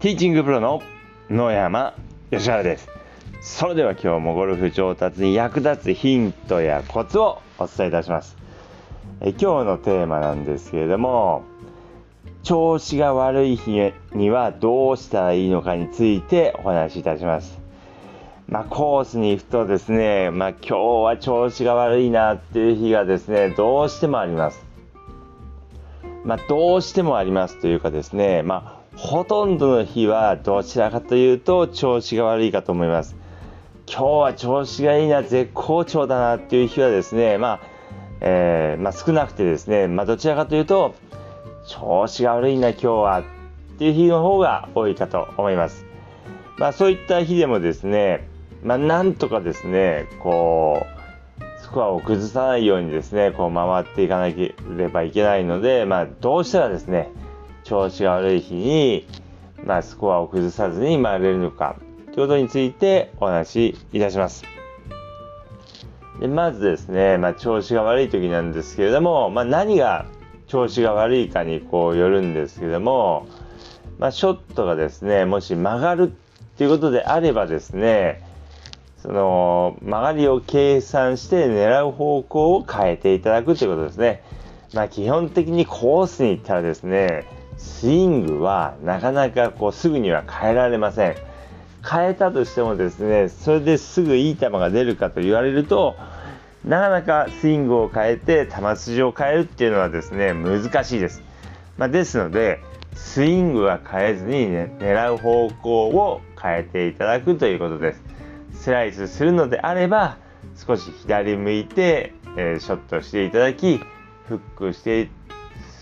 ティーチングプロの野山義原です。それでは今日もゴルフ上達に役立つヒントやコツをお伝えいたします。え今日のテーマなんですけれども調子が悪い日にはどうしたらいいのかについてお話しいたします。まあ、コースに行くとですね、まあ、今日は調子が悪いなっていう日がですね、どうしてもあります。まあ、どうしてもありますというかですね、まあ、ほとんどの日はどちらかというと調子が悪いかと思います。今日は調子がいいな、絶好調だなっていう日はですね、まあ、えー、まあ、少なくてですね、まあ、どちらかというと、調子が悪いな、今日はっていう日の方が多いかと思います。まあ、そういった日でもですね、まあ、なんとかですね、こう、スコアを崩さないようにですね、こう回っていかなければいけないので、まあ、どうしたらですね、調子が悪い日に、まあ、スコアを崩さずに回れるのか、ということについてお話しいたします。でまずですね、まあ、調子が悪い時なんですけれども、まあ、何が調子が悪いかにこうよるんですけれども、まあ、ショットがですね、もし曲がるということであればですね、その曲がりを計算して狙う方向を変えていただくということですね。まあ、基本的にコースに行ったらですね、スイングはなかなかこうすぐには変えられません。変えたとしてもですね、それですぐいい球が出るかと言われると、なかなかスイングを変えて球筋を変えるっていうのはですね、難しいです。まあ、ですので、スイングは変えずに、ね、狙う方向を変えていただくということです。スライスするのであれば少し左向いて、えー、ショットしていただきフックして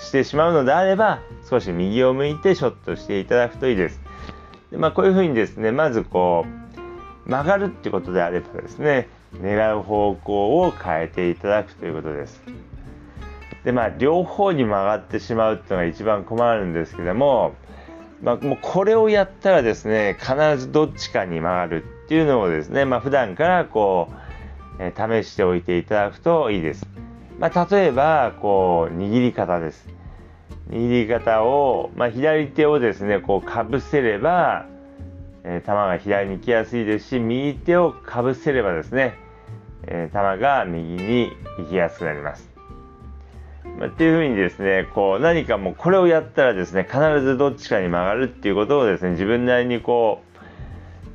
してしまうのであれば少し右を向いてショットしていただくといいです。でまあ、こういうふうにですねまずこう曲がるってことであればですね狙う方向を変えていただくということです。でまあ両方に曲がってしまうっていうのが一番困るんですけどもまあ、もうこれをやったらですね必ずどっちかに曲がるっていうのをですね、まあ、普段からこう、えー、試しておいていただくといいです。まあ、例えばこう握り方です。握り方を、まあ、左手をですねこうかぶせれば、えー、球が左に行きやすいですし右手をかぶせればですね、えー、球が右に行きやすくなります。まあ、っていうふうにですね、こう何かもうこれをやったらですね、必ずどっちかに曲がるっていうことをですね、自分なりにこう、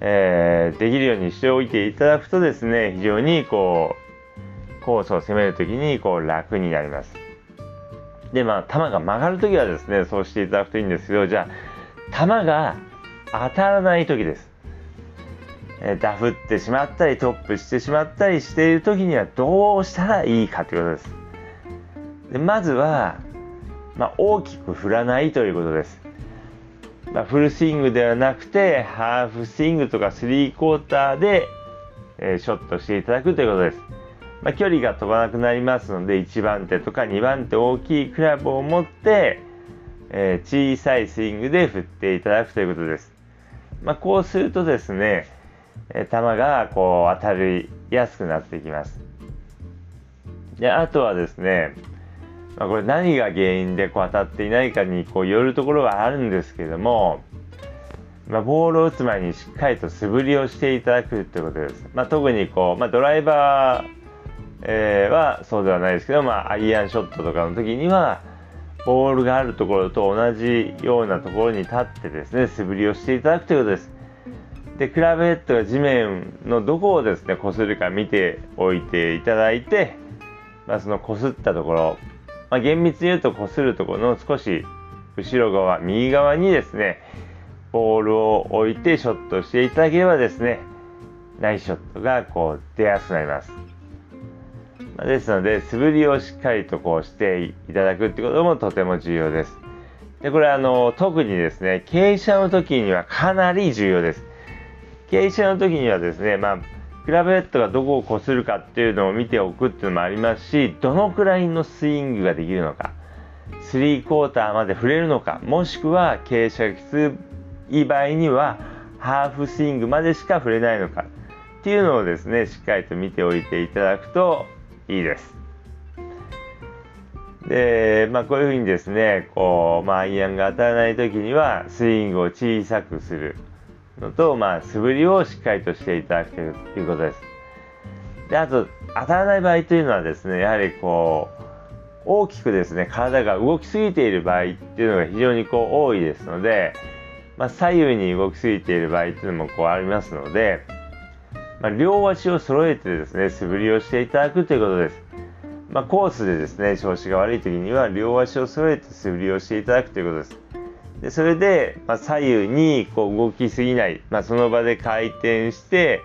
えー、できるようにしておいていただくとですね、非常にこう、コースを攻めるときにこう楽になります。で、まあ、球が曲がるときはですね、そうしていただくといいんですけど、じゃあ、球が当たらないときです。えダフってしまったり、トップしてしまったりしているときにはどうしたらいいかということです。でまずは、まあ、大きく振らないということです。まあ、フルスイングではなくてハーフスイングとかスリークォーターで、えー、ショットしていただくということです。まあ、距離が飛ばなくなりますので1番手とか2番手大きいクラブを持って、えー、小さいスイングで振っていただくということです。まあ、こうするとですね、え球がこう当たりやすくなってきます。であとはですね、まあ、これ何が原因でこう当たっていないかにこうよるところはあるんですけども、まあ、ボールを打つ前にしっかりと素振りをしていただくということです。まあ、特にこう、まドライバー、えー、はそうではないですけど、まあ、アイアンショットとかの時にはボールがあるところと同じようなところに立ってですね素振りをしていただくということです。でクラブヘッドが地面のどこをですね擦るか見ておいていただいて、まあ、その擦ったところまあ、厳密に言うと擦るところの少し後ろ側右側にですねボールを置いてショットしていただければですねナイスショットがこう出やすくなります。ですので素振りをしっかりとこうしていただくってこともとても重要です。でこれあの特にですね傾斜の時にはかなり重要です。傾斜の時にはですねまあクラブヘッドがどこをこするかっていうのを見ておくっていうのもありますしどのくらいのスイングができるのかスリークォーターまで触れるのかもしくは傾斜がきつい場合にはハーフスイングまでしか触れないのかっていうのをですねしっかりと見ておいていただくといいですで、まあ、こういうふうにですね、こう、まあ、アイアンが当たらない時には、スイングを小さくするのと、まあ、素振りをしっかりとしていただくということです。で、あと、当たらない場合というのはですね、やはりこう、大きくですね、体が動きすぎている場合っていうのが非常にこう多いですので、まあ、左右に動きすぎている場合っていうのもこうありますので、まあ、両足を揃えてですね、素振りをしていただくということです。まあ、コースでですね、調子が悪い時には両足を揃えて素振りをしていただくということです。でそれで、まあ、左右にこう動きすぎない、まあ、その場で回転して、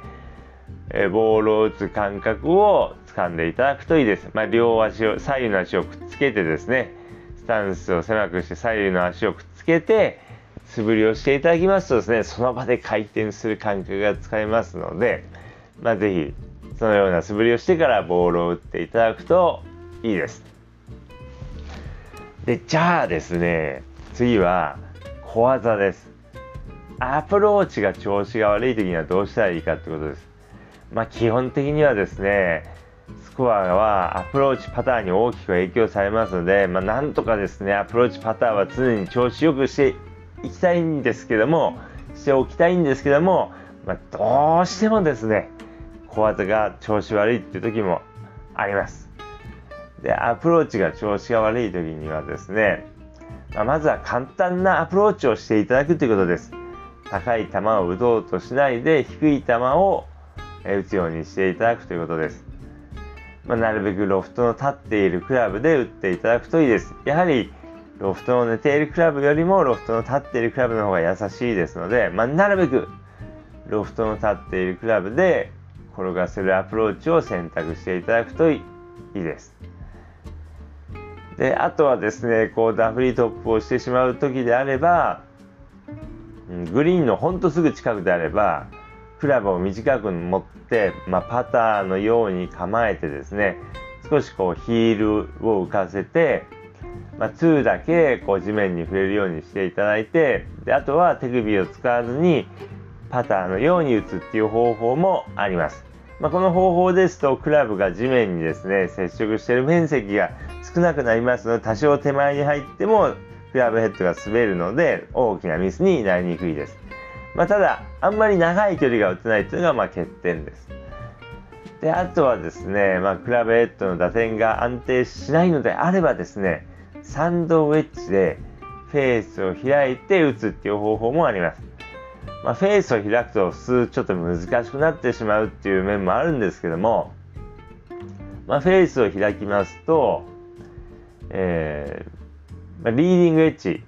えボールを打つ感覚を掴んでいただくといいです。まあ、両足を、左右の足をくっつけてですね、スタンスを狭くして左右の足をくっつけて、素振りをしていただきますとですね、その場で回転する感覚が使えますので、まあ、ぜひ、そのような素振りをしてからボールを打っていただくといいです。で、じゃあですね、次は小技です。アプローチが調子が悪い時にはどうしたらいいかってことです。まあ、基本的にはですね、スコアはアプローチパターンに大きく影響されますので、まあ、なんとかですね、アプローチパターンは常に調子よくしていきたいんですけども、しておきたいんですけども、まあ、どうしてもですね、小技が調子悪いっていう時もあります。で、アプローチが調子が悪い時にはですね、ま、まずは簡単なアプローチをしていただくということです。高い球を打とうとしないで低い球を打つようにしていただくということです。まあ、なるべくロフトの立っているクラブで打っていただくといいです。やはりロフトの寝ているクラブよりもロフトの立っているクラブの方が優しいですので、まあ、なるべくロフトの立っているクラブで転がせるアプローチを選択していただくといいです。で、あとはですね、こうダフリートップをしてしまう時であれば、グリーンのほんとすぐ近くであれば、クラブを短く持って、まあ、パターのように構えてですね、少しこうヒールを浮かせて、まあ、2だけこう地面に触れるようにしていただいて、であとは手首を使わずにパターのように打つっていう方法もあります。まあ、この方法ですとクラブが地面にですね接触している面積が少なくなりますので多少手前に入ってもクラブヘッドが滑るので大きなミスになりにくいです。まあ、ただ、あんまり長い距離が打てないというのがまあ欠点です。で、あとはですね、まあ、クラブヘッドの打点が安定しないのであればですね、サンドウェッジでフェースを開いて打つっていう方法もあります。まあ、フェースを開くと普通ちょっと難しくなってしまうっていう面もあるんですけども、まあ、フェースを開きますと、えーまあ、リーディングエッジ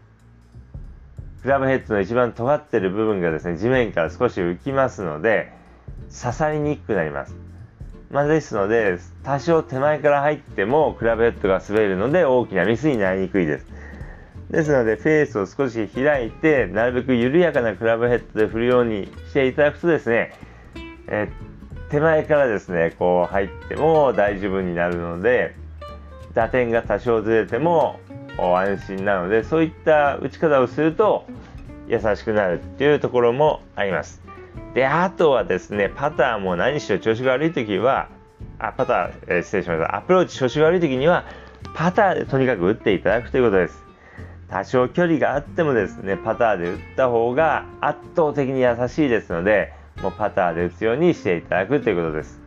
クラブヘッドの一番尖ってる部分がですね、地面から少し浮きますので、刺さりにくくなります。まあ、ですので、多少手前から入ってもクラブヘッドが滑るので大きなミスになりにくいです。ですので、フェースを少し開いて、なるべく緩やかなクラブヘッドで振るようにしていただくとですね、え手前からですね、こう入っても大丈夫になるので、打点が多少ずれても安心なので、そういった打ち方をすると優しくなるっていうところもあります。で、あとはですね、パターも何しろ調子が悪い時は、あ、パター、えー、失礼しました。アプローチ調子が悪い時には、パターでとにかく打っていただくということです。多少距離があってもですね、パターで打った方が圧倒的に優しいですので、もうパターで打つようにしていただくということです。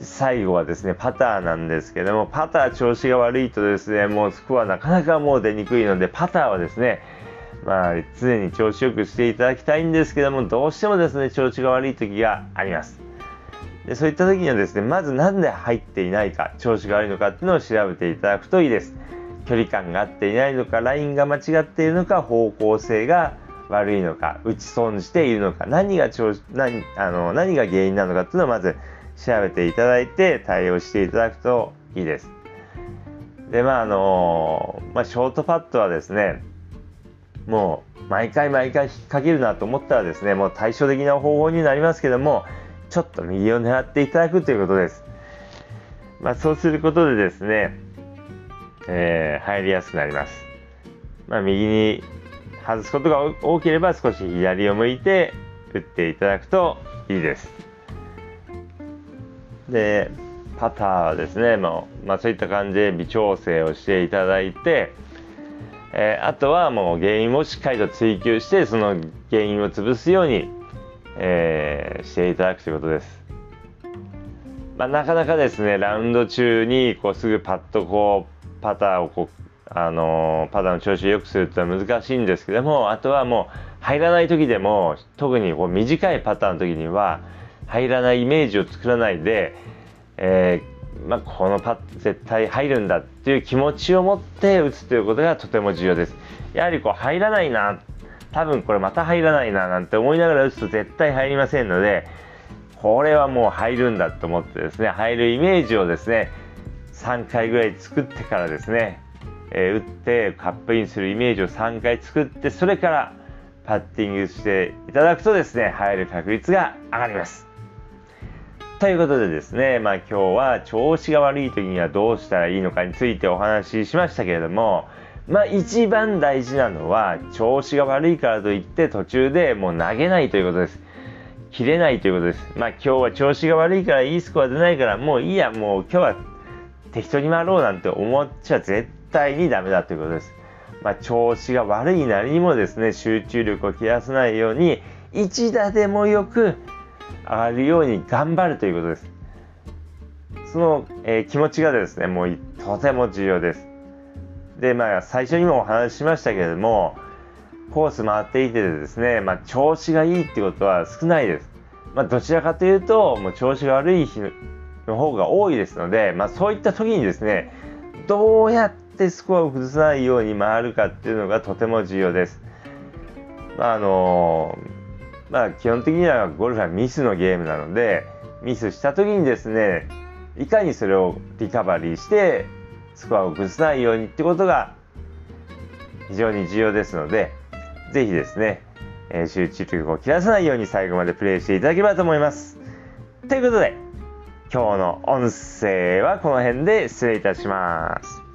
最後はですね、パターなんですけども、パター調子が悪いとですね、もうスコアなかなかもう出にくいので、パターはですね、まあ、常に調子よくしていただきたいんですけども、どうしてもですね、調子が悪い時があります。でそういった時にはですね、まず何で入っていないか、調子が悪いのかっていうのを調べていただくといいです。距離感が合っていないのか、ラインが間違っているのか、方向性が悪いのか、打ち損じているのか、何が調何あの何が原因なのかっていうのをまず調べていただいて対応していただくといいです。で、まあ、あのまあ、ショートパットはですね、もう、毎回毎回引っ掛けるなと思ったらですね、もう対照的な方法になりますけども、ちょっと右を狙っていただくということです。まあ、そうすることでですね、えー、入りやすくなります。まあ、右に外すことが多ければ少し左を向いて打っていただくといいです。で、パターはですね、まあ、まあ、そういった感じで微調整をしていただいて、えー、あとはもう原因をしっかりと追求してその原因を潰すように、えー、していただくということです。まあ、なかなかですねラウンド中にこうすぐパッとこうパターをこうあのパターの調子を良くするってのは難しいんですけどもあとはもう入らない時でも特にこう短いパターの時には入らないイメージを作らないで、えー、まあ、このパ絶対入るんだっていう気持ちを持って打つということがとても重要です。やはりこう入らないな多分これまた入らないななんて思いながら打つと絶対入りませんのでこれはもう入るんだと思ってですね入るイメージをですね3回ぐらい作ってからですね、えー、打ってカップインするイメージを3回作ってそれからパッティングしていただくとですね入る確率が上がります。ということでですね、まあ、今日は調子が悪い時にはどうしたらいいのかについてお話ししましたけれども、まあ、一番大事なのは調子が悪いからといって途中でもう投げないということです。切れないということです。まあ、今日は調子が悪いからいいスコア出ないからもういいや、もう今日は適当に回ろうなんて思っちゃ絶対にダメだということです。まあ、調子が悪いなりにもですね、集中力を切らさないように、一打でもよく上がるように頑張るということです。その、えー、気持ちがですね、もうとても重要です。で、まあ、最初にもお話ししましたけれども、コース回っていてですね、まあ、調子がいいってことは少ないです。まあ、どちらかというと、もう調子が悪い日の方が多いですので、まあ、そういった時にですね、どうやってスコアを崩さないように回るかっていうのがとても重要です。まあ、あのまあ、基本的にはゴルフはミスのゲームなのでミスした時にですねいかにそれをリカバリーしてスコアを崩さないようにってことが非常に重要ですので是非ですね、え、集中力を切らさないように最後までプレイしていただければと思います。ということで今日の音声はこの辺で失礼いたします。